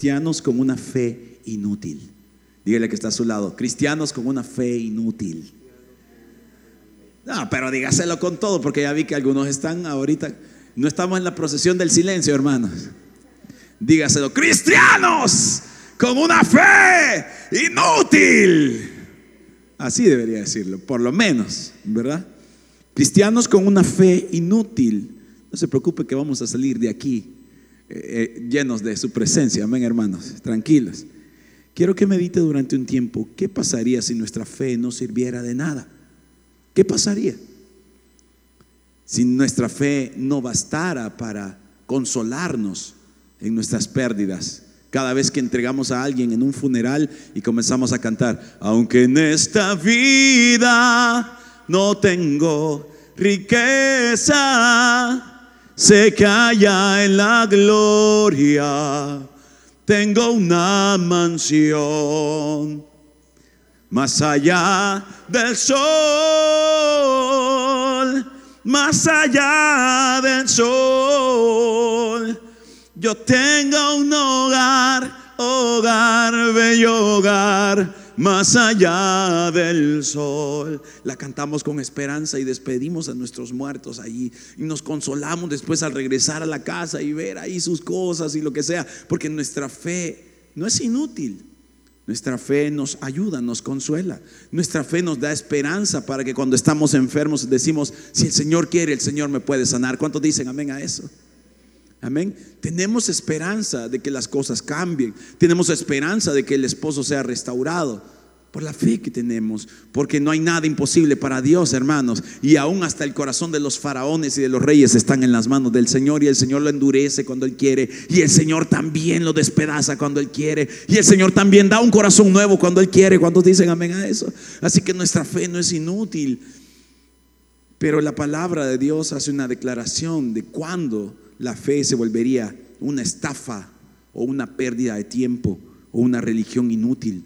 cristianos con una fe inútil. Dígale que está a su lado, cristianos con una fe inútil. No, pero dígaselo con todo, porque ya vi que algunos están ahorita, no estamos en la procesión del silencio, hermanos. Dígaselo, cristianos con una fe inútil. Así debería decirlo, por lo menos, ¿verdad? Cristianos con una fe inútil. No se preocupe que vamos a salir de aquí eh, llenos de su presencia. Amén, hermanos. Tranquilos. Quiero que medite durante un tiempo qué pasaría si nuestra fe no sirviera de nada. ¿Qué pasaría? Si nuestra fe no bastara para consolarnos en nuestras pérdidas. Cada vez que entregamos a alguien en un funeral y comenzamos a cantar, aunque en esta vida no tengo riqueza, Que allá en la gloria tengo una mansión. Más allá del sol, más allá del sol, yo tengo un hogar, hogar, bello hogar más allá del sol. La cantamos con esperanza y despedimos a nuestros muertos allí y nos consolamos después al regresar a la casa y ver ahí sus cosas y lo que sea, porque nuestra fe no es inútil. Nuestra fe nos ayuda, nos consuela. Nuestra fe nos da esperanza para que cuando estamos enfermos decimos, si el Señor quiere, el Señor me puede sanar. ¿Cuántos dicen amén a eso? Amén. Tenemos esperanza de que las cosas cambien. Tenemos esperanza de que el esposo sea restaurado. Por la fe que tenemos. Porque no hay nada imposible para Dios, hermanos. Y aún hasta el corazón de los faraones y de los reyes están en las manos del Señor. Y el Señor lo endurece cuando Él quiere. Y el Señor también lo despedaza cuando Él quiere. Y el Señor también da un corazón nuevo cuando Él quiere. ¿Cuántos dicen amén a eso? Así que nuestra fe no es inútil. Pero la palabra de Dios hace una declaración de cuándo la fe se volvería una estafa o una pérdida de tiempo o una religión inútil.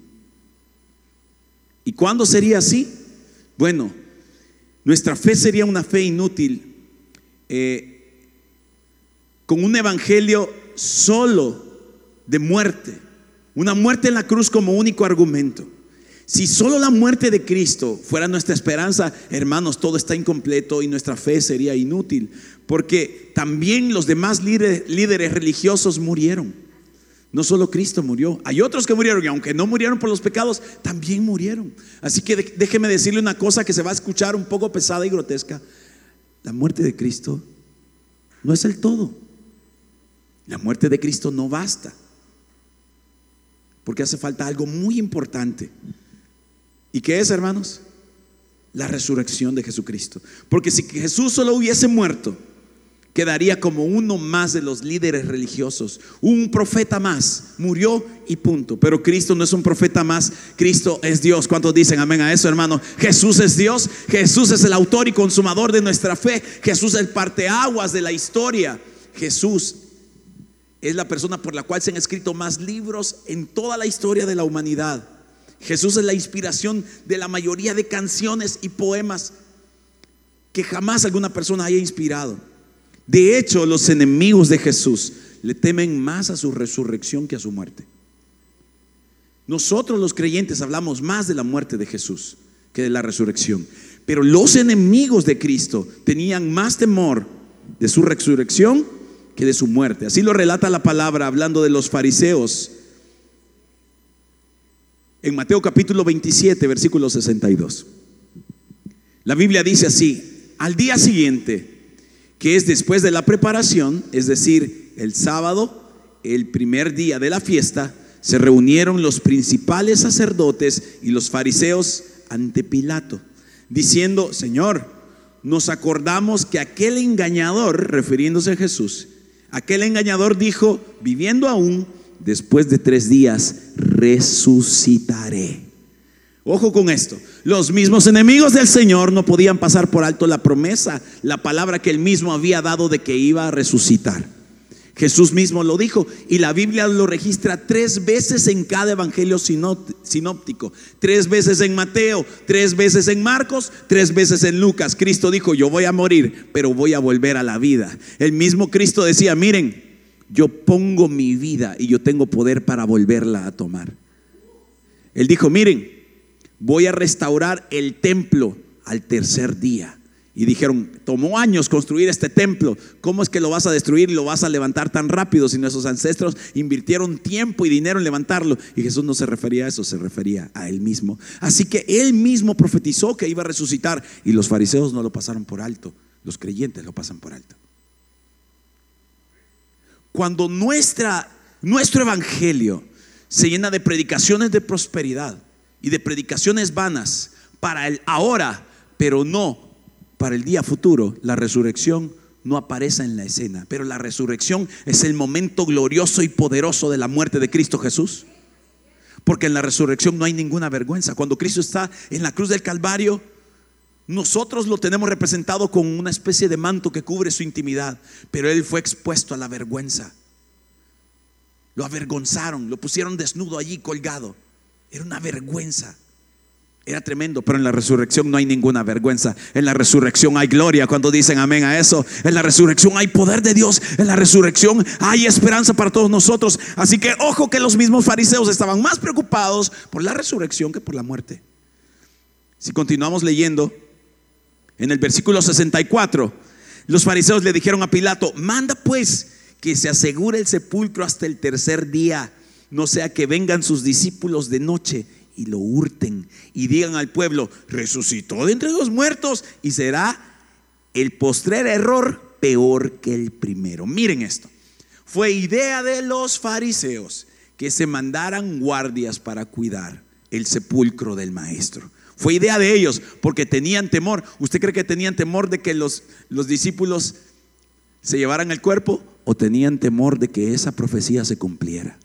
¿Y cuándo sería así? Bueno, nuestra fe sería una fe inútil eh, con un evangelio solo de muerte, una muerte en la cruz como único argumento. Si solo la muerte de Cristo fuera nuestra esperanza, hermanos, todo está incompleto y nuestra fe sería inútil porque también los demás líderes, religiosos murieron. No solo Cristo murió, hay otros que murieron y aunque no murieron por los pecados, también murieron. Así que déjeme decirle una cosa que se va a escuchar un poco pesada y grotesca. La muerte de Cristo no es el todo. La muerte de Cristo no basta. Porque hace falta algo muy importante. ¿Y qué es, hermanos? La resurrección de Jesucristo. Porque si Jesús solo hubiese muerto, quedaría como uno más de los líderes religiosos, un profeta más, murió y punto. Pero Cristo no es un profeta más, Cristo es Dios. ¿Cuántos dicen amén a eso, hermano? Jesús es Dios, Jesús es el autor y consumador de nuestra fe, Jesús es el parteaguas de la historia, Jesús es la persona por la cual se han escrito más libros en toda la historia de la humanidad. Jesús es la inspiración de la mayoría de canciones y poemas que jamás alguna persona haya inspirado. De hecho, los enemigos de Jesús le temen más a su resurrección que a su muerte. Nosotros los creyentes hablamos más de la muerte de Jesús que de la resurrección. Pero los enemigos de Cristo tenían más temor de su resurrección que de su muerte. Así lo relata la palabra hablando de los fariseos. En Mateo capítulo 27, versículo 62. La Biblia dice así, al día siguiente, que es después de la preparación, es decir, el sábado, el primer día de la fiesta, se reunieron los principales sacerdotes y los fariseos ante Pilato, diciendo, Señor, nos acordamos que aquel engañador, refiriéndose a Jesús, aquel engañador dijo, viviendo aún, después de tres días, resucitaré. Ojo con esto. Los mismos enemigos del Señor no podían pasar por alto la promesa, la palabra que él mismo había dado de que iba a resucitar. Jesús mismo lo dijo y la Biblia lo registra tres veces en cada evangelio sinóptico. Tres veces en Mateo, tres veces en Marcos, tres veces en Lucas. Cristo dijo, yo voy a morir, pero voy a volver a la vida. El mismo Cristo decía, miren, yo pongo mi vida y yo tengo poder para volverla a tomar. Él dijo, miren, voy a restaurar el templo al tercer día. Y dijeron, tomó años construir este templo, ¿cómo es que lo vas a destruir y lo vas a levantar tan rápido si nuestros ancestros invirtieron tiempo y dinero en levantarlo? Y Jesús no se refería a eso, se refería a él mismo. Así que él mismo profetizó que iba a resucitar y los fariseos no lo pasaron por alto, los creyentes lo pasan por alto. Cuando nuestra, nuestro evangelio se llena de predicaciones de prosperidad y de predicaciones vanas para el ahora, pero no para el día futuro, la resurrección no aparece en la escena, pero la resurrección es el momento glorioso y poderoso de la muerte de Cristo Jesús. Porque en la resurrección no hay ninguna vergüenza. Cuando Cristo está en la cruz del Calvario, nosotros lo tenemos representado con una especie de manto que cubre su intimidad, pero Él fue expuesto a la vergüenza. Lo avergonzaron, lo pusieron desnudo allí colgado. Era una vergüenza. Era tremendo, pero en la resurrección no hay ninguna vergüenza. En la resurrección hay gloria. Cuando dicen amén a eso, en la resurrección hay poder de Dios. En la resurrección hay esperanza para todos nosotros. Así que ojo que los mismos fariseos estaban más preocupados por la resurrección que por la muerte. Si continuamos leyendo, en el versículo 64, los fariseos le dijeron a Pilato, manda pues que se asegure el sepulcro hasta el tercer día, no sea que vengan sus discípulos de noche y lo hurten y digan al pueblo, resucitó de entre los muertos y será el postrer error peor que el primero. Miren esto, fue idea de los fariseos que se mandaran guardias para cuidar el sepulcro del maestro. Fue idea de ellos porque tenían temor. ¿Usted cree que tenían temor de que los, los discípulos se llevaran el cuerpo o tenían temor de que esa profecía se cumpliera?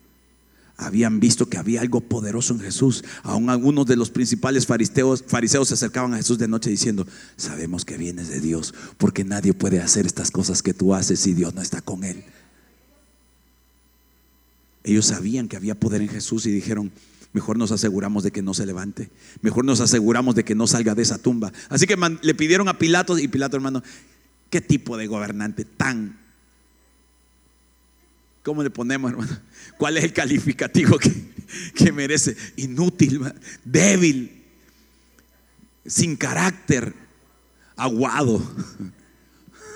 habían visto que había algo poderoso en Jesús. Aún algunos de los principales fariseos, fariseos se acercaban a Jesús de noche diciendo, sabemos que vienes de Dios, porque nadie puede hacer estas cosas que tú haces si Dios no está con él. Ellos sabían que había poder en Jesús y dijeron, mejor nos aseguramos de que no se levante, mejor nos aseguramos de que no salga de esa tumba. Así que le pidieron a Pilato y Pilato hermano, ¿qué tipo de gobernante tan ¿Cómo le ponemos, hermano? ¿Cuál es el calificativo que, merece? Inútil, débil, sin carácter, aguado.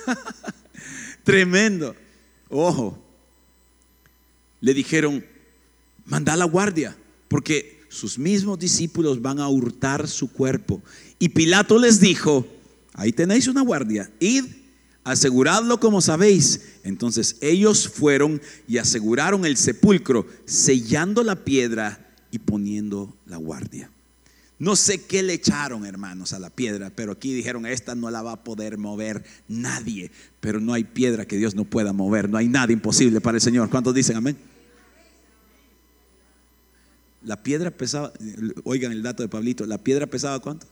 Tremendo. Ojo. Le dijeron, manda a la guardia, porque sus mismos discípulos van a hurtar su cuerpo. Y Pilato les dijo, ahí tenéis una guardia, id aseguradlo como sabéis. Entonces ellos fueron y aseguraron el sepulcro, sellando la piedra y poniendo la guardia. No sé qué le echaron, hermanos, a la piedra, pero aquí dijeron, esta no la va a poder mover nadie. Pero no hay piedra que Dios no pueda mover, no hay nada imposible para el Señor. ¿Cuántos dicen amén? La piedra pesaba, oigan el dato de Pablito, la piedra pesaba cuánto?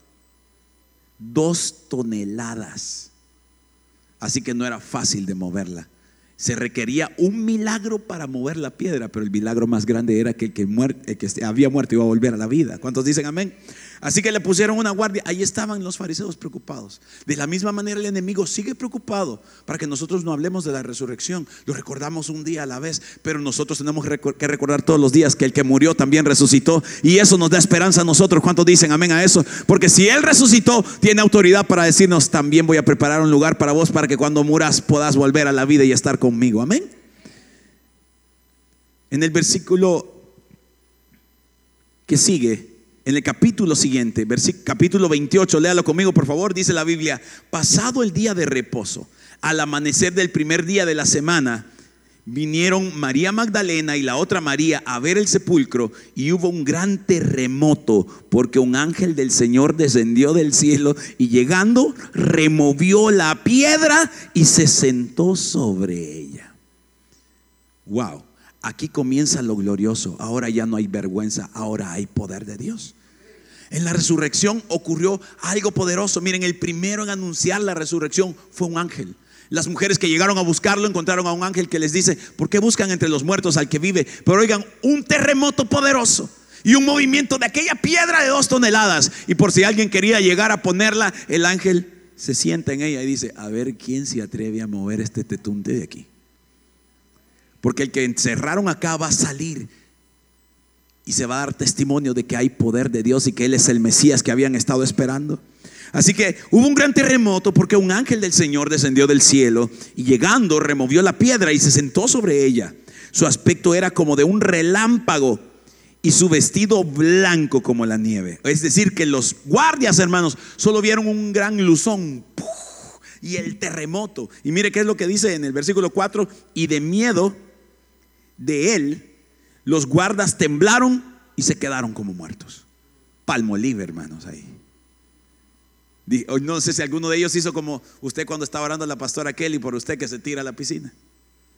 Dos toneladas. Así que no era fácil de moverla. Se requería un milagro para mover la piedra, pero el milagro más grande era que el que, que había muerto iba a volver a la vida. ¿Cuántos dicen amén? Así que le pusieron una guardia. Ahí estaban los fariseos preocupados. De la misma manera el enemigo sigue preocupado para que nosotros no hablemos de la resurrección. Lo recordamos un día a la vez, pero nosotros tenemos que recordar todos los días que el que murió también resucitó. Y eso nos da esperanza a nosotros. ¿Cuántos dicen amén a eso? Porque si Él resucitó, tiene autoridad para decirnos, también voy a preparar un lugar para vos para que cuando muras puedas volver a la vida y estar conmigo. Amén. En el versículo que sigue, en el capítulo siguiente, capítulo 28, léalo conmigo por favor, dice la Biblia, pasado el día de reposo, al amanecer del primer día de la semana, vinieron María Magdalena y la otra María a ver el sepulcro y hubo un gran terremoto porque un ángel del Señor descendió del cielo y llegando removió la piedra y se sentó sobre ella. Wow, aquí comienza lo glorioso. Ahora ya no hay vergüenza, ahora hay poder de Dios. En la resurrección ocurrió algo poderoso. Miren, el primero en anunciar la resurrección fue un ángel. Las mujeres que llegaron a buscarlo encontraron a un ángel que les dice, ¿por qué buscan entre los muertos al que vive? Pero oigan, un terremoto poderoso y un movimiento de aquella piedra de dos toneladas. Y por si alguien quería llegar a ponerla, el ángel se sienta en ella y dice, a ver quién se atreve a mover este tetunte de aquí. Porque el que encerraron acá va a salir y se va a dar testimonio de que hay poder de Dios y que Él es el Mesías que habían estado esperando. Así que hubo un gran terremoto porque un ángel del Señor descendió del cielo y llegando removió la piedra y se sentó sobre ella. Su aspecto era como de un relámpago y su vestido blanco como la nieve. Es decir, que los guardias, hermanos, solo vieron un gran luzón y el terremoto. Y mire qué es lo que dice en el versículo 4, y de miedo de él los guardas temblaron y se quedaron como muertos. Palmolive, hermanos, ahí. No sé si alguno de ellos hizo como usted cuando estaba orando a la pastora Kelly por usted que se tira a la piscina.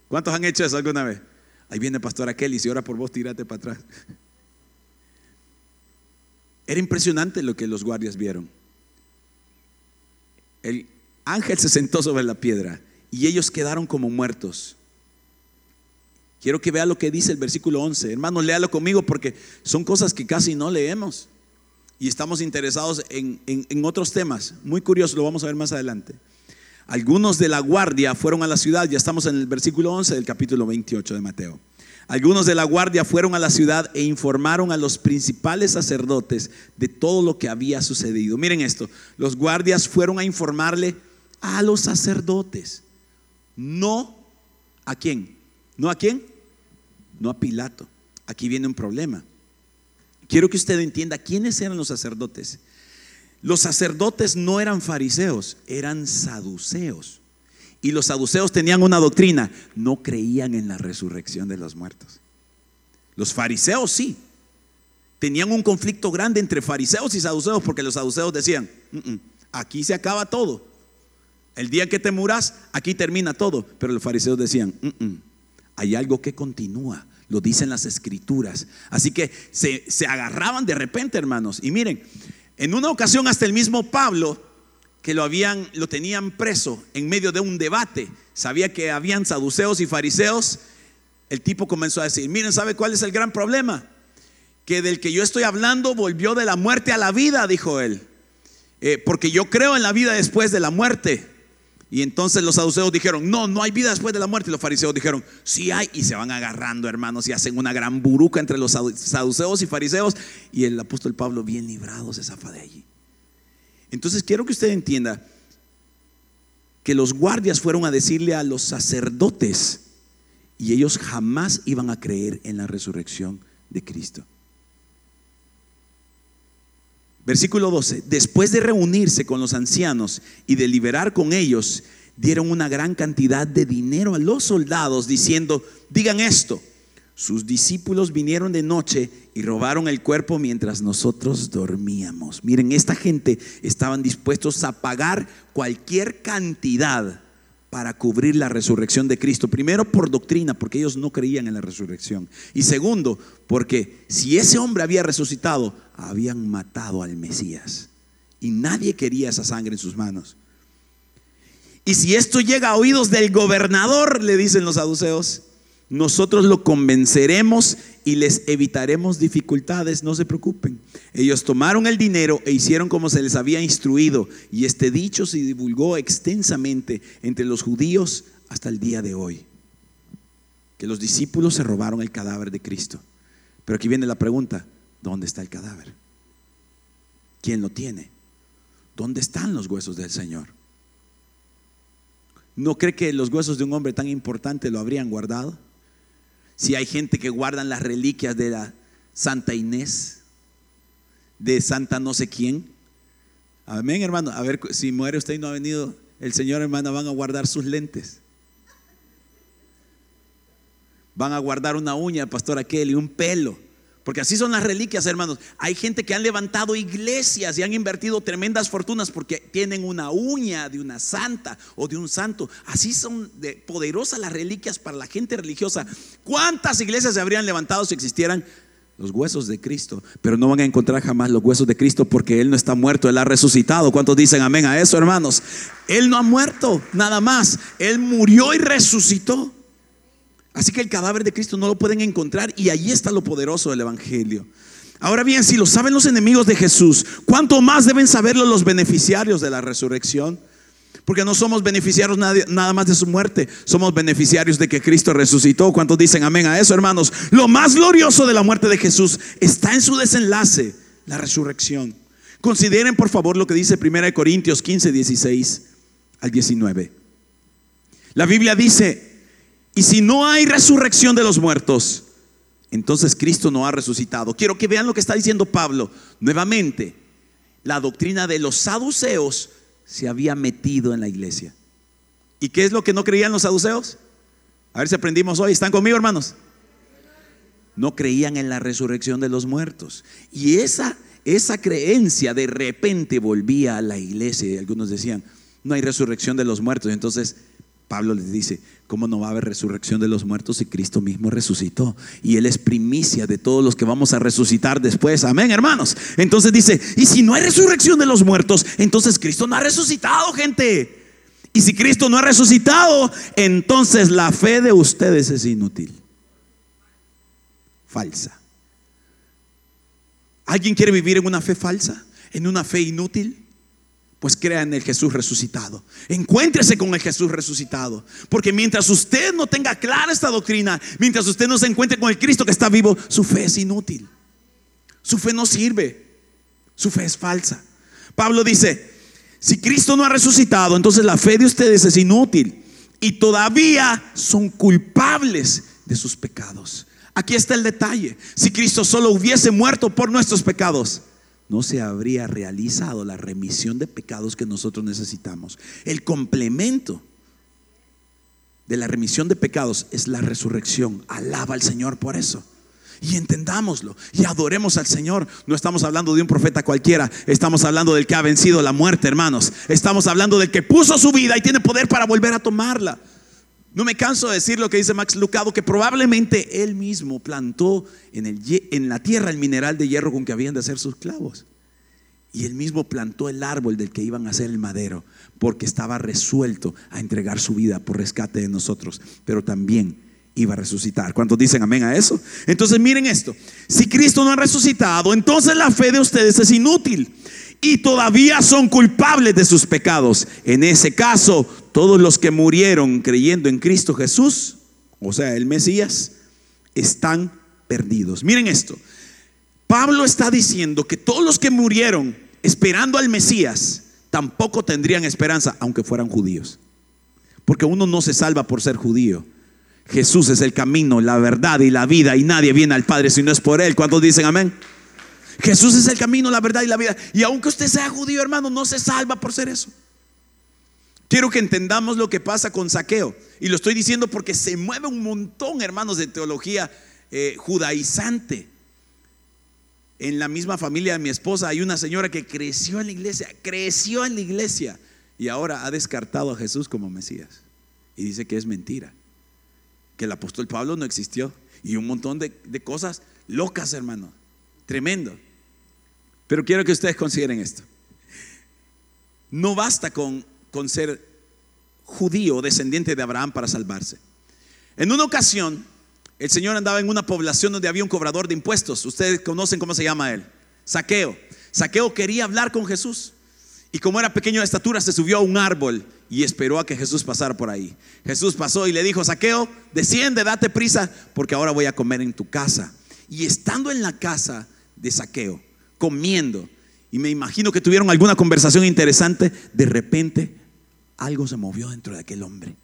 ¿Cuántos han hecho eso alguna vez? Ahí viene pastora Kelly, si ora por vos, tírate para atrás. Era impresionante lo que los guardias vieron. El ángel se sentó sobre la piedra y ellos quedaron como muertos. Quiero que vea lo que dice el versículo 11. Hermano, léalo conmigo porque son cosas que casi no leemos. Y estamos interesados en, en otros temas. Muy curioso, lo vamos a ver más adelante. Algunos de la guardia fueron a la ciudad, ya estamos en el versículo 11 del capítulo 28 de Mateo. Algunos de la guardia fueron a la ciudad e informaron a los principales sacerdotes de todo lo que había sucedido. Miren esto, los guardias fueron a informarle a los sacerdotes, no a quién, no a quién, no a Pilato. Aquí viene un problema. Quiero que usted entienda quiénes eran los sacerdotes. Los sacerdotes no eran fariseos, eran saduceos. Y los saduceos tenían una doctrina, no creían en la resurrección de los muertos. Los fariseos sí. Tenían un conflicto grande entre fariseos y saduceos porque los saduceos decían, aquí se acaba todo. El día que te muras, aquí termina todo. Pero los fariseos decían, hay algo que continúa. Lo dicen las escrituras. Así que se, agarraban de repente, hermanos. Y miren, en una ocasión hasta el mismo Pablo, que lo habían, lo tenían preso en medio de un debate, sabía que habían saduceos y fariseos. El tipo comenzó a decir, miren, ¿sabe cuál es el gran problema? Que del que yo estoy hablando volvió de la muerte a la vida, dijo él. Eh, porque yo creo en la vida después de la muerte. Y entonces los saduceos dijeron, no, no hay vida después de la muerte. Y los fariseos dijeron, sí hay. Y se van agarrando, hermanos, y hacen una gran buruca entre los saduceos y fariseos. Y el apóstol Pablo, bien librado, se zafa de allí. Entonces quiero que usted entienda que los guardias fueron a decirle a los sacerdotes y ellos jamás iban a creer en la resurrección de Cristo. Versículo 12. Después de reunirse con los ancianos y de liberar con ellos, dieron una gran cantidad de dinero a los soldados diciendo, digan esto, sus discípulos vinieron de noche y robaron el cuerpo mientras nosotros dormíamos. Miren, esta gente estaban dispuestos a pagar cualquier cantidad para cubrir la resurrección de Cristo. Primero por doctrina, porque ellos no creían en la resurrección. Y segundo, porque si ese hombre había resucitado, habían matado al Mesías. Y nadie quería esa sangre en sus manos. Y si esto llega a oídos del gobernador, le dicen los saduceos, nosotros lo convenceremos y les evitaremos dificultades, no se preocupen. Ellos tomaron el dinero e hicieron como se les había instruido y este dicho se divulgó extensamente entre los judíos hasta el día de hoy. Que los discípulos se robaron el cadáver de Cristo. Pero aquí viene la pregunta, ¿dónde está el cadáver? ¿Quién lo tiene? ¿Dónde están los huesos del Señor? ¿No cree que los huesos de un hombre tan importante lo habrían guardado? Si hay gente que guardan las reliquias de la Santa Inés, de Santa no sé quién. Amén, hermano. A ver, si muere usted y no ha venido, el Señor, hermano, van a guardar sus lentes. Van a guardar una uña, pastor aquel, y un pelo. Porque así son las reliquias, hermanos. Hay gente que han levantado iglesias y han invertido tremendas fortunas porque tienen una uña de una santa o de un santo. Así son de poderosas las reliquias para la gente religiosa. ¿Cuántas iglesias se habrían levantado si existieran los huesos de Cristo? Pero no van a encontrar jamás los huesos de Cristo porque Él no está muerto, Él ha resucitado. ¿Cuántos dicen amén a eso, hermanos? Él no ha muerto, nada más. Él murió y resucitó. Así que el cadáver de Cristo no lo pueden encontrar y ahí está lo poderoso del Evangelio. Ahora bien, si lo saben los enemigos de Jesús, ¿cuánto más deben saberlo los beneficiarios de la resurrección? Porque no somos beneficiarios nada más de su muerte, somos beneficiarios de que Cristo resucitó. ¿Cuántos dicen amén a eso, hermanos? Lo más glorioso de la muerte de Jesús está en su desenlace, la resurrección. Consideren por favor lo que dice 1 Corintios 15, 16 al 19. La Biblia dice, y si no hay resurrección de los muertos, entonces Cristo no ha resucitado. Quiero que vean lo que está diciendo Pablo. Nuevamente, la doctrina de los saduceos se había metido en la iglesia. ¿Y qué es lo que no creían los saduceos? A ver si aprendimos hoy. ¿Están conmigo, hermanos? No creían en la resurrección de los muertos. Y esa, esa creencia de repente volvía a la iglesia. Y algunos decían, no hay resurrección de los muertos. Entonces Pablo les dice, ¿cómo no va a haber resurrección de los muertos si Cristo mismo resucitó? Y Él es primicia de todos los que vamos a resucitar después. Amén, hermanos. Entonces dice, y si no hay resurrección de los muertos, entonces Cristo no ha resucitado, gente. Y si Cristo no ha resucitado, entonces la fe de ustedes es inútil. Falsa. ¿Alguien quiere vivir en una fe falsa? ¿En una fe inútil? Pues crea en el Jesús resucitado. Encuéntrese con el Jesús resucitado. Porque mientras usted no tenga clara esta doctrina, mientras usted no se encuentre con el Cristo que está vivo, su fe es inútil. Su fe no sirve. Su fe es falsa. Pablo dice, si Cristo no ha resucitado, entonces la fe de ustedes es inútil. Y todavía son culpables de sus pecados. Aquí está el detalle. Si Cristo solo hubiese muerto por nuestros pecados, no se habría realizado la remisión de pecados que nosotros necesitamos. El complemento de la remisión de pecados es la resurrección. Alaba al Señor por eso. Y entendámoslo y adoremos al Señor. No estamos hablando de un profeta cualquiera, estamos hablando del que ha vencido la muerte, hermanos. Estamos hablando del que puso su vida y tiene poder para volver a tomarla. No me canso de decir lo que dice Max Lucado, que probablemente él mismo plantó en, la tierra el mineral de hierro con que habían de hacer sus clavos. Y él mismo plantó el árbol del que iban a hacer el madero, porque estaba resuelto a entregar su vida por rescate de nosotros, pero también iba a resucitar. ¿Cuántos dicen amén a eso? Entonces miren esto, si Cristo no ha resucitado, entonces la fe de ustedes es inútil y todavía son culpables de sus pecados. En ese caso, todos los que murieron creyendo en Cristo Jesús, o sea, el Mesías, están perdidos. Miren esto. Pablo está diciendo que todos los que murieron esperando al Mesías tampoco tendrían esperanza, aunque fueran judíos. Porque uno no se salva por ser judío. Jesús es el camino, la verdad y la vida y nadie viene al Padre si no es por Él. ¿Cuántos dicen amén? Jesús es el camino, la verdad y la vida. Y aunque usted sea judío, hermano, no se salva por ser eso. Quiero que entendamos lo que pasa con saqueo. Y lo estoy diciendo porque se mueve un montón, hermanos, de teología eh, judaizante. En la misma familia de mi esposa hay una señora que creció en la iglesia, creció en la iglesia y ahora ha descartado a Jesús como Mesías. Y dice que es mentira, que el apóstol Pablo no existió y un montón de, de cosas locas, hermano. Tremendo. Pero quiero que ustedes consideren esto. No basta con, con ser judío, descendiente de Abraham para salvarse. En una ocasión, el Señor andaba en una población donde había un cobrador de impuestos. Ustedes conocen cómo se llama él. Saqueo. Saqueo quería hablar con Jesús. Y como era pequeño de estatura, se subió a un árbol y esperó a que Jesús pasara por ahí. Jesús pasó y le dijo, Saqueo, desciende, date prisa, porque ahora voy a comer en tu casa. Y estando en la casa, de saqueo, comiendo. Y me imagino que tuvieron alguna conversación interesante. De repente, algo se movió dentro de aquel hombre.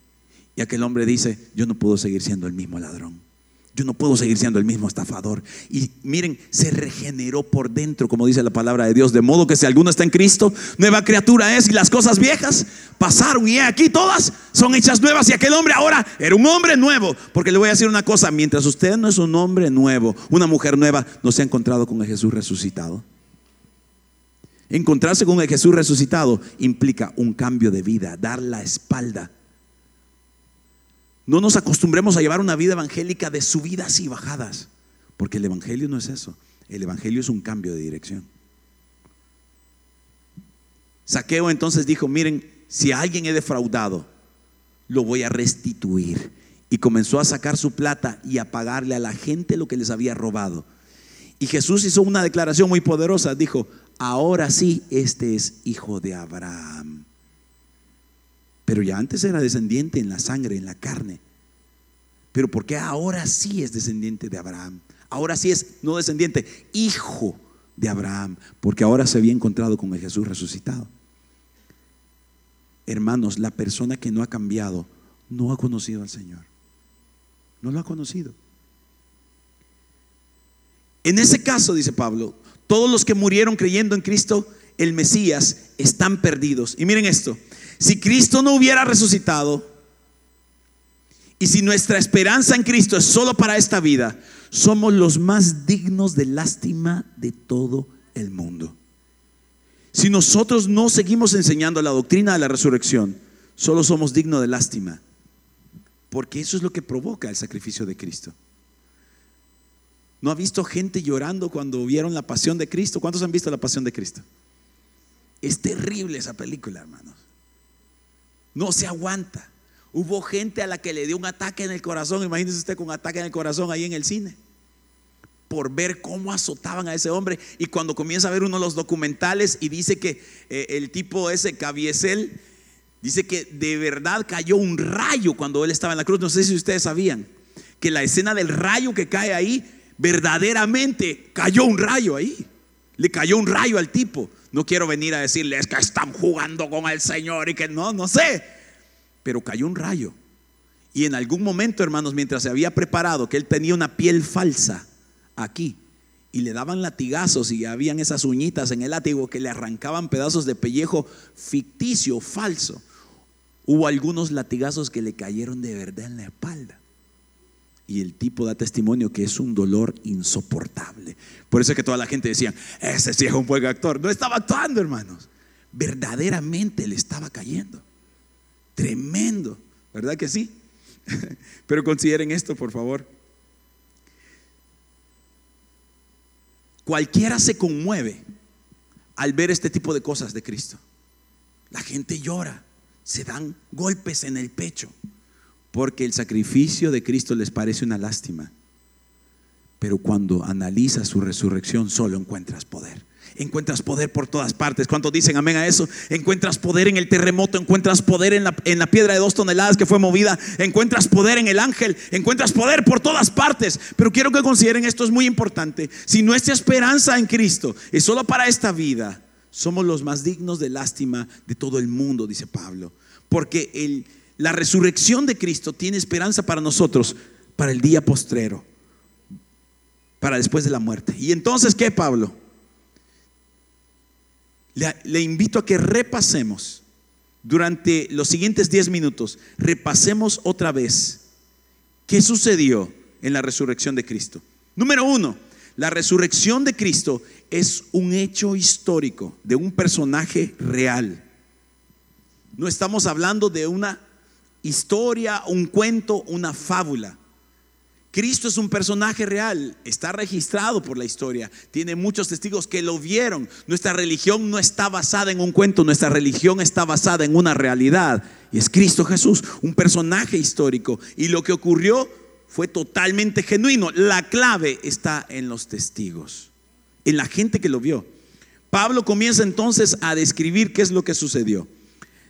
Y aquel hombre dice, yo no puedo seguir siendo el mismo ladrón. Yo no puedo seguir siendo el mismo estafador. Y miren, se regeneró por dentro, como dice la palabra de Dios. De modo que si alguno está en Cristo, nueva criatura es y las cosas viejas pasaron. Y aquí todas son hechas nuevas. Y aquel hombre ahora era un hombre nuevo. Porque le voy a decir una cosa, mientras usted no es un hombre nuevo, una mujer nueva, no se ha encontrado con el Jesús resucitado. Encontrarse con el Jesús resucitado implica un cambio de vida, dar la espalda no nos acostumbremos a llevar una vida evangélica de subidas y bajadas, porque el Evangelio no es eso. El Evangelio es un cambio de dirección. Saqueo entonces dijo, miren, si alguien he defraudado, lo voy a restituir. Y comenzó a sacar su plata y a pagarle a la gente lo que les había robado. Y Jesús hizo una declaración muy poderosa. Dijo, ahora sí, este es hijo de Abraham. Pero ya antes era descendiente en la sangre, en la carne. Pero ¿por qué ahora sí es descendiente de Abraham? Ahora sí es, no descendiente, hijo de Abraham, porque ahora se había encontrado con el Jesús resucitado. Hermanos, la persona que no ha cambiado no ha conocido al Señor. No lo ha conocido. En ese caso, dice Pablo, todos los que murieron creyendo en Cristo, el Mesías, están perdidos. Y miren esto, si Cristo no hubiera resucitado, y si nuestra esperanza en Cristo es solo para esta vida, somos los más dignos de lástima de todo el mundo. Si nosotros no seguimos enseñando la doctrina de la resurrección, solo somos dignos de lástima, porque eso es lo que provoca el sacrificio de Cristo. ¿No ha visto gente llorando cuando vieron la pasión de Cristo? ¿Cuántos han visto la pasión de Cristo? Es terrible esa película, hermanos. No se aguanta. Hubo gente a la que le dio un ataque en el corazón. Imagínese usted con un ataque en el corazón ahí en el cine. Por ver cómo azotaban a ese hombre. Y cuando comienza a ver uno de los documentales y dice que eh, el tipo ese, Cabiesel, dice que de verdad cayó un rayo cuando él estaba en la cruz. No sé si ustedes sabían que la escena del rayo que cae ahí, verdaderamente cayó un rayo ahí. Le cayó un rayo al tipo. No quiero venir a decirles que están jugando con el Señor y que no, no sé pero cayó un rayo. Y en algún momento, hermanos, mientras se había preparado, que él tenía una piel falsa aquí, y le daban latigazos y habían esas uñitas en el látigo que le arrancaban pedazos de pellejo ficticio, falso. Hubo algunos latigazos que le cayeron de verdad en la espalda. Y el tipo da testimonio que es un dolor insoportable. Por eso es que toda la gente decía, ese sí es un buen actor. No estaba actuando, hermanos. Verdaderamente le estaba cayendo. Tremendo, ¿verdad que sí? Pero consideren esto, por favor. Cualquiera se conmueve al ver este tipo de cosas de Cristo. La gente llora, se dan golpes en el pecho, porque el sacrificio de Cristo les parece una lástima. Pero cuando analizas su resurrección, solo encuentras poder encuentras poder por todas partes. ¿Cuántos dicen amén a eso? Encuentras poder en el terremoto, encuentras poder en la, en la piedra de dos toneladas que fue movida, encuentras poder en el ángel, encuentras poder por todas partes. Pero quiero que consideren esto es muy importante. Si nuestra esperanza en Cristo es solo para esta vida, somos los más dignos de lástima de todo el mundo, dice Pablo. Porque el, la resurrección de Cristo tiene esperanza para nosotros, para el día postrero, para después de la muerte. Y entonces, ¿qué, Pablo? le, invito a que repasemos durante los siguientes 10 minutos, repasemos otra vez qué sucedió en la resurrección de Cristo. Número uno, la resurrección de Cristo es un hecho histórico de un personaje real. No estamos hablando de una historia, un cuento, una fábula. Cristo es un personaje real, está registrado por la historia, tiene muchos testigos que lo vieron. Nuestra religión no está basada en un cuento, nuestra religión está basada en una realidad. Y es Cristo Jesús, un personaje histórico. Y lo que ocurrió fue totalmente genuino. La clave está en los testigos, en la gente que lo vio. Pablo comienza entonces a describir qué es lo que sucedió.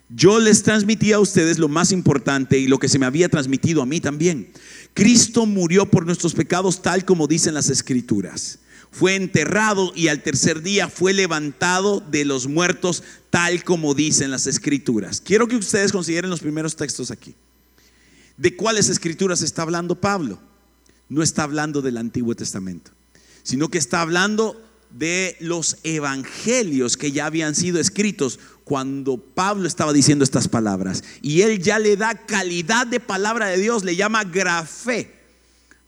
Yo les transmití a ustedes lo más importante y lo que se me había transmitido a mí también. Cristo murió por nuestros pecados tal como dicen las escrituras. Fue enterrado y al tercer día fue levantado de los muertos tal como dicen las escrituras. Quiero que ustedes consideren los primeros textos aquí. ¿De cuáles escrituras está hablando Pablo? No está hablando del Antiguo Testamento, sino que está hablando de los evangelios que ya habían sido escritos cuando Pablo estaba diciendo estas palabras. Y él ya le da calidad de palabra de Dios, le llama grafé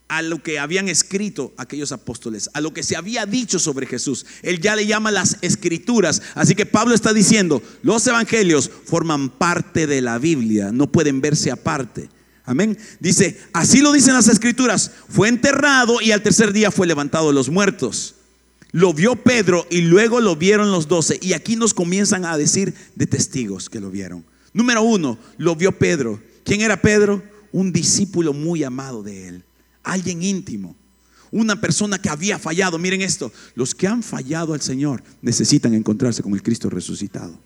a lo que habían escrito aquellos apóstoles, a lo que se había dicho sobre Jesús. Él ya le llama las escrituras. Así que Pablo está diciendo, los evangelios forman parte de la Biblia, no pueden verse aparte. Amén. Dice, así lo dicen las escrituras, fue enterrado y al tercer día fue levantado de los muertos. Lo vio Pedro y luego lo vieron los doce. Y aquí nos comienzan a decir de testigos que lo vieron. Número uno, lo vio Pedro. ¿Quién era Pedro? Un discípulo muy amado de él. Alguien íntimo. Una persona que había fallado. Miren esto. Los que han fallado al Señor necesitan encontrarse con el Cristo resucitado.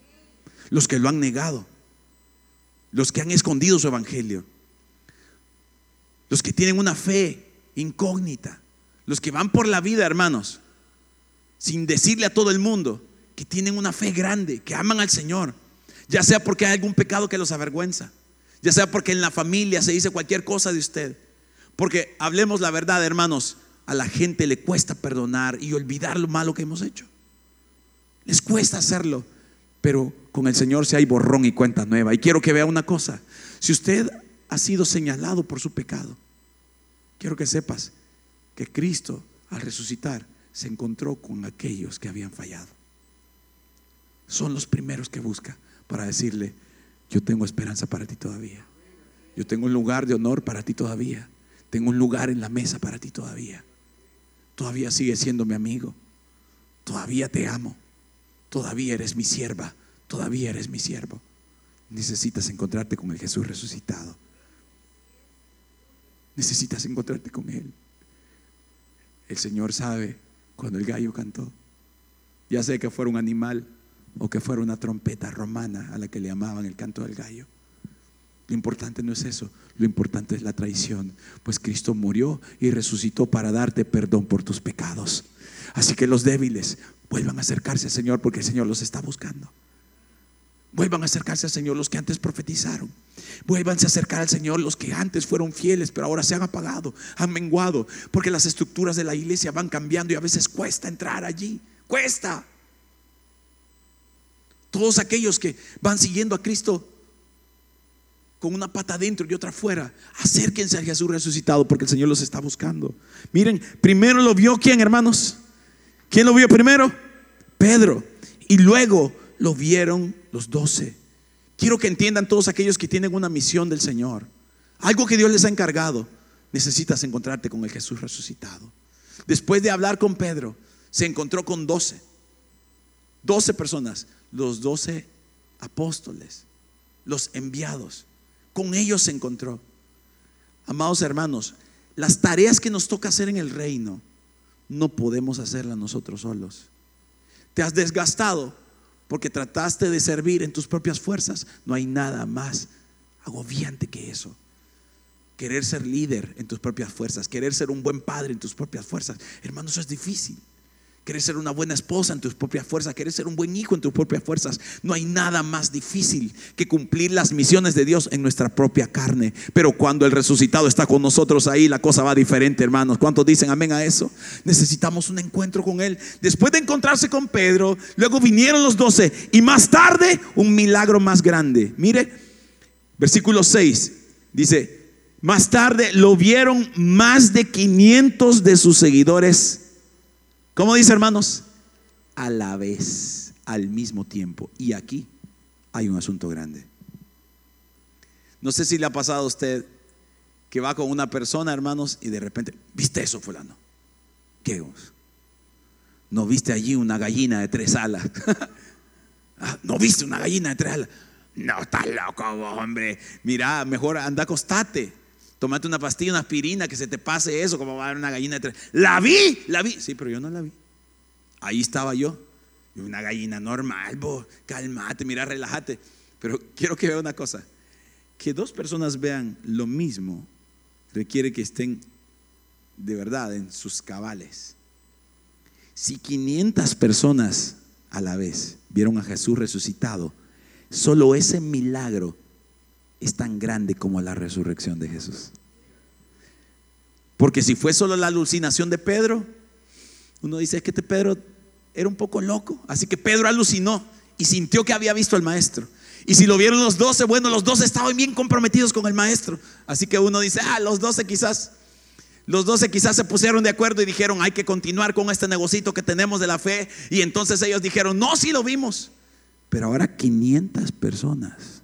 Los que lo han negado. los que han escondido su evangelio, los que tienen una fe incógnita, los que van por la vida, hermanos, sin decirle a todo el mundo que tienen una fe grande, que aman al Señor, ya sea porque hay algún pecado que los avergüenza, ya sea porque en la familia se dice cualquier cosa de usted, porque hablemos la verdad, hermanos, a la gente le cuesta perdonar y olvidar lo malo que hemos hecho. Les cuesta hacerlo, pero con el Señor si hay borrón y cuenta nueva. Y quiero que vea una cosa, si usted ha sido señalado por su pecado, quiero que sepas que Cristo al resucitar se encontró con aquellos que habían fallado. Son los primeros que busca para decirle, yo tengo esperanza para ti todavía. Yo tengo un lugar de honor para ti todavía. Tengo un lugar en la mesa para ti todavía. Todavía sigues siendo mi amigo. Todavía te amo. Todavía eres mi sierva. Todavía eres mi siervo. Necesitas encontrarte con el Jesús resucitado. Necesitas encontrarte con Él. El Señor sabe cuando el gallo cantó. Ya sé que fuera un animal o que fuera una trompeta romana a la que le llamaban el canto del gallo. Lo importante no es eso, lo importante es la traición, pues Cristo murió y resucitó para darte perdón por tus pecados. Así que los débiles vuelvan a acercarse al Señor porque el Señor los está buscando. Vuelvan a acercarse al Señor los que antes profetizaron. Vuelvan a acercar al Señor los que antes fueron fieles, pero ahora se han apagado, han menguado, porque las estructuras de la iglesia van cambiando y a veces cuesta entrar allí. Cuesta. Todos aquellos que van siguiendo a Cristo con una pata adentro y otra afuera, acérquense a Jesús resucitado porque el Señor los está buscando. Miren, primero lo vio quién, hermanos? ¿Quién lo vio primero? Pedro. Y luego lo vieron los doce. Quiero que entiendan todos aquellos que tienen una misión del Señor. Algo que Dios les ha encargado. Necesitas encontrarte con el Jesús resucitado. Después de hablar con Pedro, se encontró con doce. Doce personas. Los doce apóstoles. Los enviados. Con ellos se encontró. Amados hermanos, las tareas que nos toca hacer en el reino, no podemos hacerlas nosotros solos. Te has desgastado porque trataste de servir en tus propias fuerzas. No hay nada más agobiante que eso. Querer ser líder en tus propias fuerzas, querer ser un buen padre en tus propias fuerzas. Hermano, eso es difícil. Querer ser una buena esposa en tus propias fuerzas, querer ser un buen hijo en tus propias fuerzas. No hay nada más difícil que cumplir las misiones de Dios en nuestra propia carne. Pero cuando el resucitado está con nosotros ahí, la cosa va diferente, hermanos. ¿Cuántos dicen amén a eso? Necesitamos un encuentro con Él. Después de encontrarse con Pedro, luego vinieron los doce y más tarde un milagro más grande. Mire, versículo 6 dice, más tarde lo vieron más de 500 de sus seguidores ¿Cómo dice hermanos? A la vez, al mismo tiempo. Y aquí hay un asunto grande. No sé si le ha pasado a usted que va con una persona, hermanos, y de repente, ¿viste eso, fulano? ¿Qué? ¿No viste allí una gallina de tres alas? Ah, ¿No viste una gallina de tres alas? No, estás loco, hombre. Mira, mejor anda acostate. Tomate una pastilla, una aspirina, que se te pase eso, como va a haber una gallina de tres. La vi, la vi. Sí, pero yo no la vi. Ahí estaba yo. Una gallina normal, bo, calmate, mira, relájate. Pero quiero que vea una cosa. Que dos personas vean lo mismo requiere que estén de verdad en sus cabales. Si 500 personas a la vez vieron a Jesús resucitado, solo ese milagro es tan grande como la resurrección de Jesús. Porque si fue solo la alucinación de Pedro, uno dice que este Pedro era un poco loco. Así que Pedro alucinó y sintió que había visto al maestro. Y si lo vieron los doce, bueno, los doce estaban bien comprometidos con el maestro. Así que uno dice, ah, los doce quizás, los doce quizás se pusieron de acuerdo y dijeron, hay que continuar con este negocito que tenemos de la fe. Y entonces ellos dijeron, no, sí lo vimos. Pero ahora 500 personas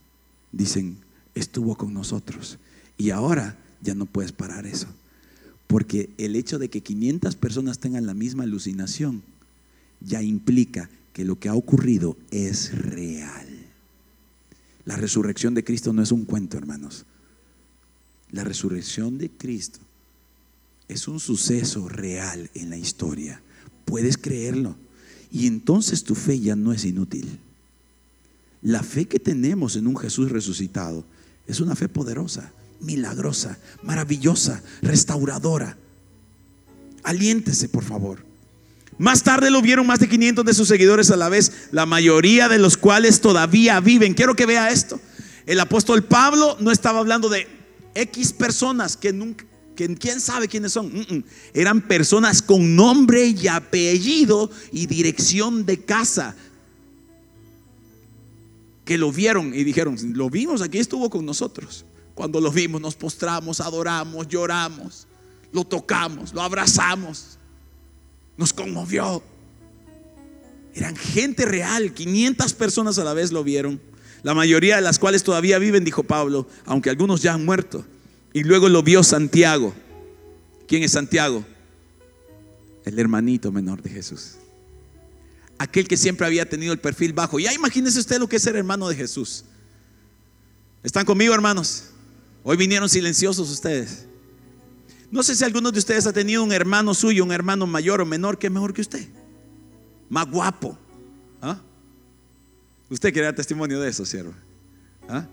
dicen, estuvo con nosotros. Y ahora ya no puedes parar eso. Porque el hecho de que 500 personas tengan la misma alucinación ya implica que lo que ha ocurrido es real. La resurrección de Cristo no es un cuento, hermanos. La resurrección de Cristo es un suceso real en la historia. Puedes creerlo. Y entonces tu fe ya no es inútil. La fe que tenemos en un Jesús resucitado Es una fe poderosa, milagrosa, maravillosa, restauradora. Aliéntese, por favor. Más tarde lo vieron más de 500 de sus seguidores a la vez, la mayoría de los cuales todavía viven. Quiero que vea esto. El apóstol Pablo no estaba hablando de X personas que nunca, quién sabe quiénes son. Eran personas con nombre y apellido y dirección de casa que lo vieron y dijeron, lo vimos, aquí estuvo con nosotros. Cuando lo vimos nos postramos, adoramos, lloramos, lo tocamos, lo abrazamos nos conmovió. Eran gente real, 500 personas a la vez lo vieron, la mayoría de las cuales todavía viven, dijo Pablo, aunque algunos ya han muerto. Y luego lo vio Santiago. ¿Quién es Santiago? El hermanito menor de Jesús. Aquel que siempre había tenido el perfil bajo. Ya imagínese usted lo que es ser hermano de Jesús. ¿Están conmigo, hermanos? Hoy vinieron silenciosos ustedes. No sé si alguno de ustedes ha tenido un hermano suyo, un hermano mayor o menor que es mejor que usted. Más guapo. ¿Ah? Usted quiere dar testimonio de eso, siervo. ¿Ah?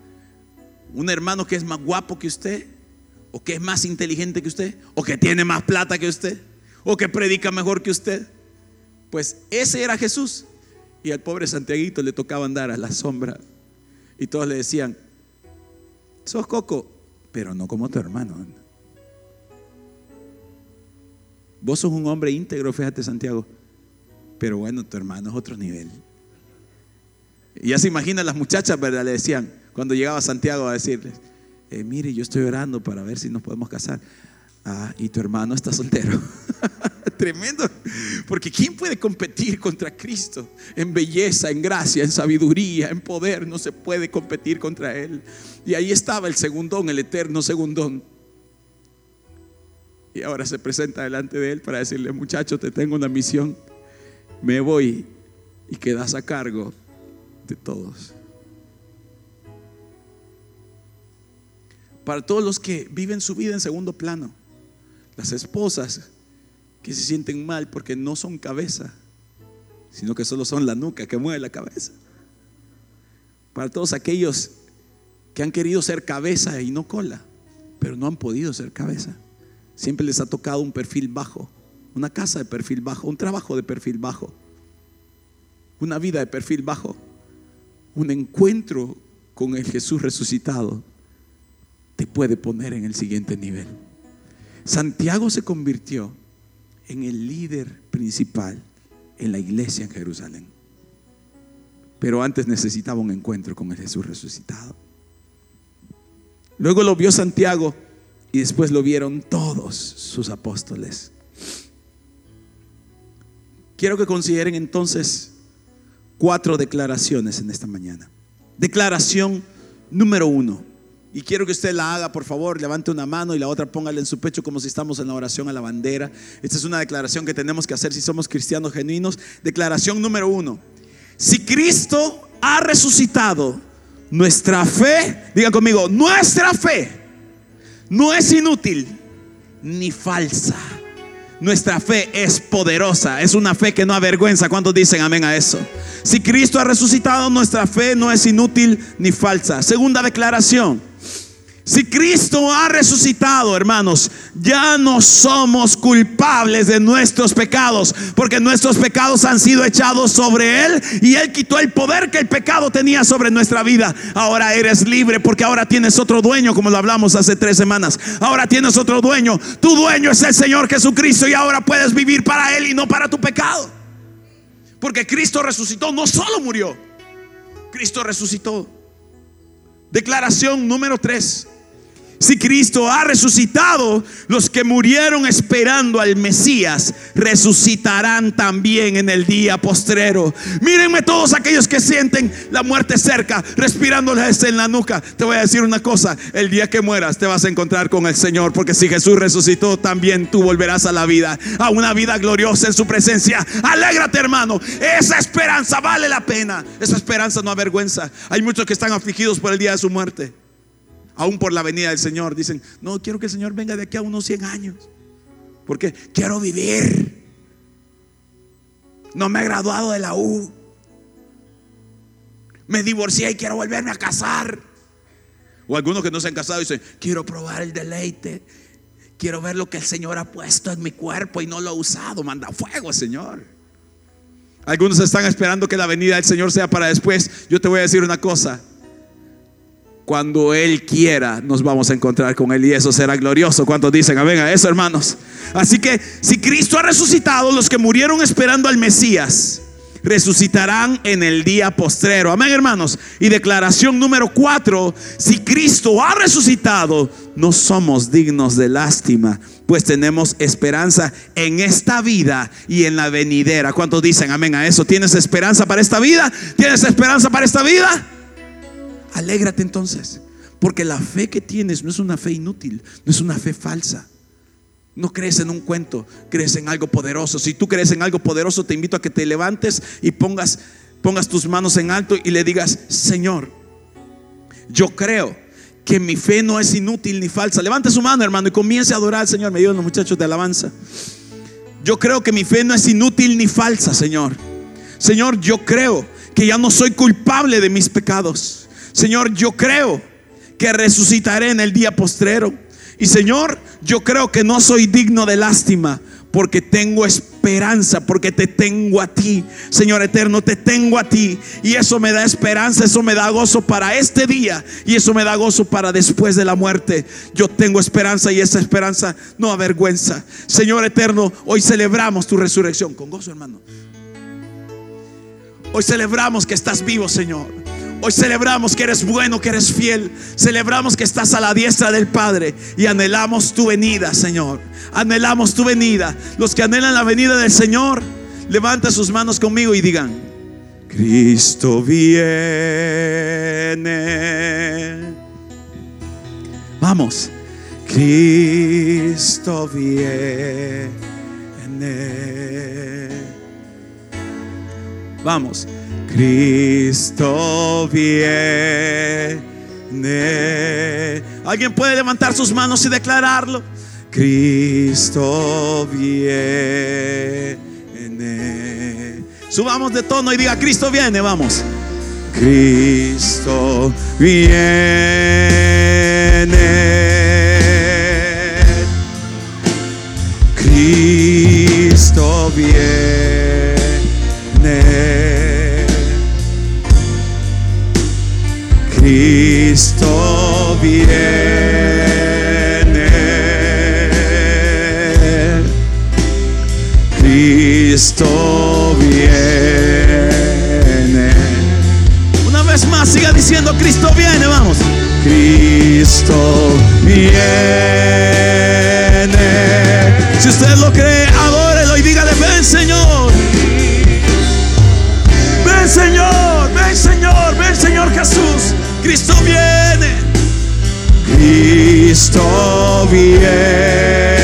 Un hermano que es más guapo que usted, o que es más inteligente que usted, o que tiene más plata que usted, o que predica mejor que usted. Pues ese era Jesús. Y al pobre Santiaguito le tocaba andar a la sombra. Y todos le decían, sos coco, pero no como tu hermano. Vos sos un hombre íntegro, fíjate Santiago. Pero bueno, tu hermano es otro nivel. Y ya se imaginan las muchachas, ¿verdad? Le decían, cuando llegaba Santiago a decirles, eh, mire, yo estoy orando para ver si nos podemos casar. Ah, y tu hermano está soltero. Tremendo. Porque ¿quién puede competir contra Cristo? En belleza, en gracia, en sabiduría, en poder. No se puede competir contra Él. Y ahí estaba el segundón, el eterno segundón. Y ahora se presenta delante de él para decirle, muchacho, te tengo una misión. Me voy y quedas a cargo de todos. Para todos los que viven su vida en segundo plano, las esposas que se sienten mal porque no son cabeza, sino que solo son la nuca que mueve la cabeza. Para todos aquellos que han querido ser cabeza y no cola, pero no han podido ser cabeza. Siempre les ha tocado un perfil bajo, una casa de perfil bajo, un trabajo de perfil bajo, una vida de perfil bajo, un encuentro con el Jesús resucitado te puede poner en el siguiente nivel. Santiago se convirtió en el líder principal en la iglesia en Jerusalén. Pero antes necesitaba un encuentro con el Jesús resucitado. Luego lo vio Santiago y después lo vieron todos sus apóstoles. Quiero que consideren entonces cuatro declaraciones en esta mañana. Declaración número uno. Y quiero que usted la haga, por favor, levante una mano y la otra póngale en su pecho como si estamos en la oración a la bandera. Esta es una declaración que tenemos que hacer si somos cristianos genuinos. Declaración número uno. Si Cristo ha resucitado, nuestra fe, digan conmigo, nuestra fe no es inútil ni falsa. Nuestra fe es poderosa, es una fe que no avergüenza. ¿Cuántos dicen amén a eso? Si Cristo ha resucitado, nuestra fe no es inútil ni falsa. Segunda declaración. Si Cristo ha resucitado, hermanos, ya no somos culpables de nuestros pecados, porque nuestros pecados han sido echados sobre Él y Él quitó el poder que el pecado tenía sobre nuestra vida. Ahora eres libre porque ahora tienes otro dueño, como lo hablamos hace tres semanas. Ahora tienes otro dueño. Tu dueño es el Señor Jesucristo y ahora puedes vivir para Él y no para tu pecado. Porque Cristo resucitó, no solo murió, Cristo resucitó. Declaración número tres. Si Cristo ha resucitado, los que murieron esperando al Mesías resucitarán también en el día postrero. Mírenme todos aquellos que sienten la muerte cerca, respirándoles en la nuca. Te voy a decir una cosa, el día que mueras te vas a encontrar con el Señor, porque si Jesús resucitó, también tú volverás a la vida, a una vida gloriosa en su presencia. Alégrate, hermano. Esa esperanza vale la pena. Esa esperanza no avergüenza. Hay muchos que están afligidos por el día de su muerte aún por la venida del Señor, dicen, no, quiero que el Señor venga de aquí a unos 100 años. Porque quiero vivir. No me he graduado de la U. Me divorcié y quiero volverme a casar. O algunos que no se han casado dicen, quiero probar el deleite. Quiero ver lo que el Señor ha puesto en mi cuerpo y no lo ha usado. Manda fuego, Señor. Algunos están esperando que la venida del Señor sea para después. Yo te voy a decir una cosa. Cuando Él quiera, nos vamos a encontrar con Él y eso será glorioso. ¿Cuántos dicen amén a eso, hermanos? Así que si Cristo ha resucitado, los que murieron esperando al Mesías, resucitarán en el día postrero. Amén, hermanos. Y declaración número cuatro, si Cristo ha resucitado, no somos dignos de lástima, pues tenemos esperanza en esta vida y en la venidera. ¿Cuántos dicen amén a eso? ¿Tienes esperanza para esta vida? ¿Tienes esperanza para esta vida? Alégrate entonces, porque la fe que tienes no es una fe inútil, no es una fe falsa. No crees en un cuento, crees en algo poderoso. Si tú crees en algo poderoso, te invito a que te levantes y pongas, pongas tus manos en alto y le digas, Señor, yo creo que mi fe no es inútil ni falsa. Levante su mano, hermano, y comience a adorar al Señor. Me ayudan los muchachos de alabanza. Yo creo que mi fe no es inútil ni falsa, Señor. Señor, yo creo que ya no soy culpable de mis pecados. Señor, yo creo que resucitaré en el día postrero. Y Señor, yo creo que no soy digno de lástima porque tengo esperanza, porque te tengo a ti. Señor eterno, te tengo a ti. Y eso me da esperanza, eso me da gozo para este día. Y eso me da gozo para después de la muerte. Yo tengo esperanza y esa esperanza no avergüenza. Señor eterno, hoy celebramos tu resurrección. Con gozo, hermano. Hoy celebramos que estás vivo, Señor. Hoy celebramos que eres bueno, que eres fiel. Celebramos que estás a la diestra del Padre y anhelamos tu venida, Señor. Anhelamos tu venida. Los que anhelan la venida del Señor, levanten sus manos conmigo y digan, Cristo viene. Vamos. Cristo viene. Vamos. Cristo viene. ¿Alguien puede levantar sus manos y declararlo? Cristo viene. Subamos de tono y diga, Cristo viene, vamos. Cristo viene. Cristo viene. Cristo viene. Cristo viene. Una vez más, siga diciendo, Cristo viene, vamos. Cristo viene. Si usted lo cree, Cristo viene. Cristo viene.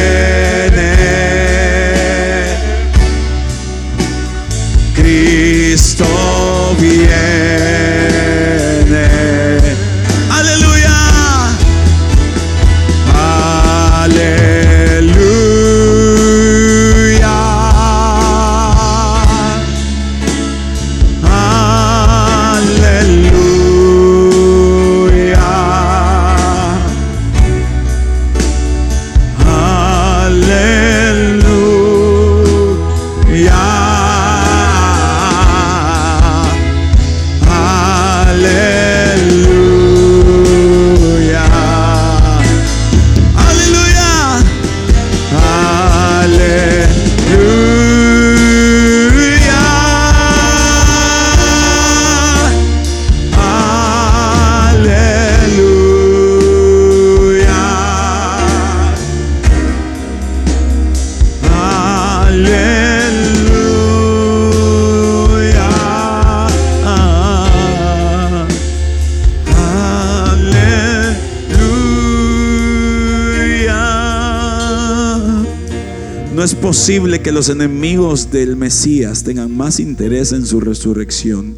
Posible que los enemigos del Mesías tengan más interés en su resurrección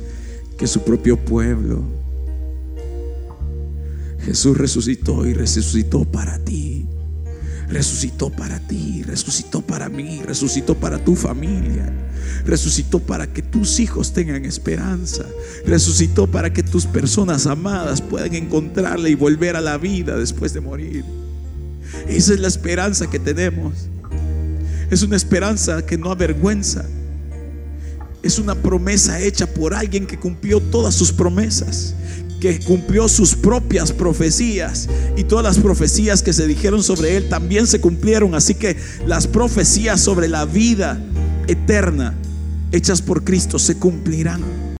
que su propio pueblo. Jesús resucitó y resucitó para ti. resucitó para ti, resucitó para mí, resucitó para tu familia, resucitó para que tus hijos tengan esperanza, resucitó para que tus personas amadas puedan encontrarle y volver a la vida después de morir. Esa es la esperanza que tenemos. Es una esperanza que no avergüenza. Es una promesa hecha por alguien que cumplió todas sus promesas, que cumplió sus propias profecías y todas las profecías que se dijeron sobre él también se cumplieron. Así que las profecías sobre la vida eterna hechas por Cristo se cumplirán.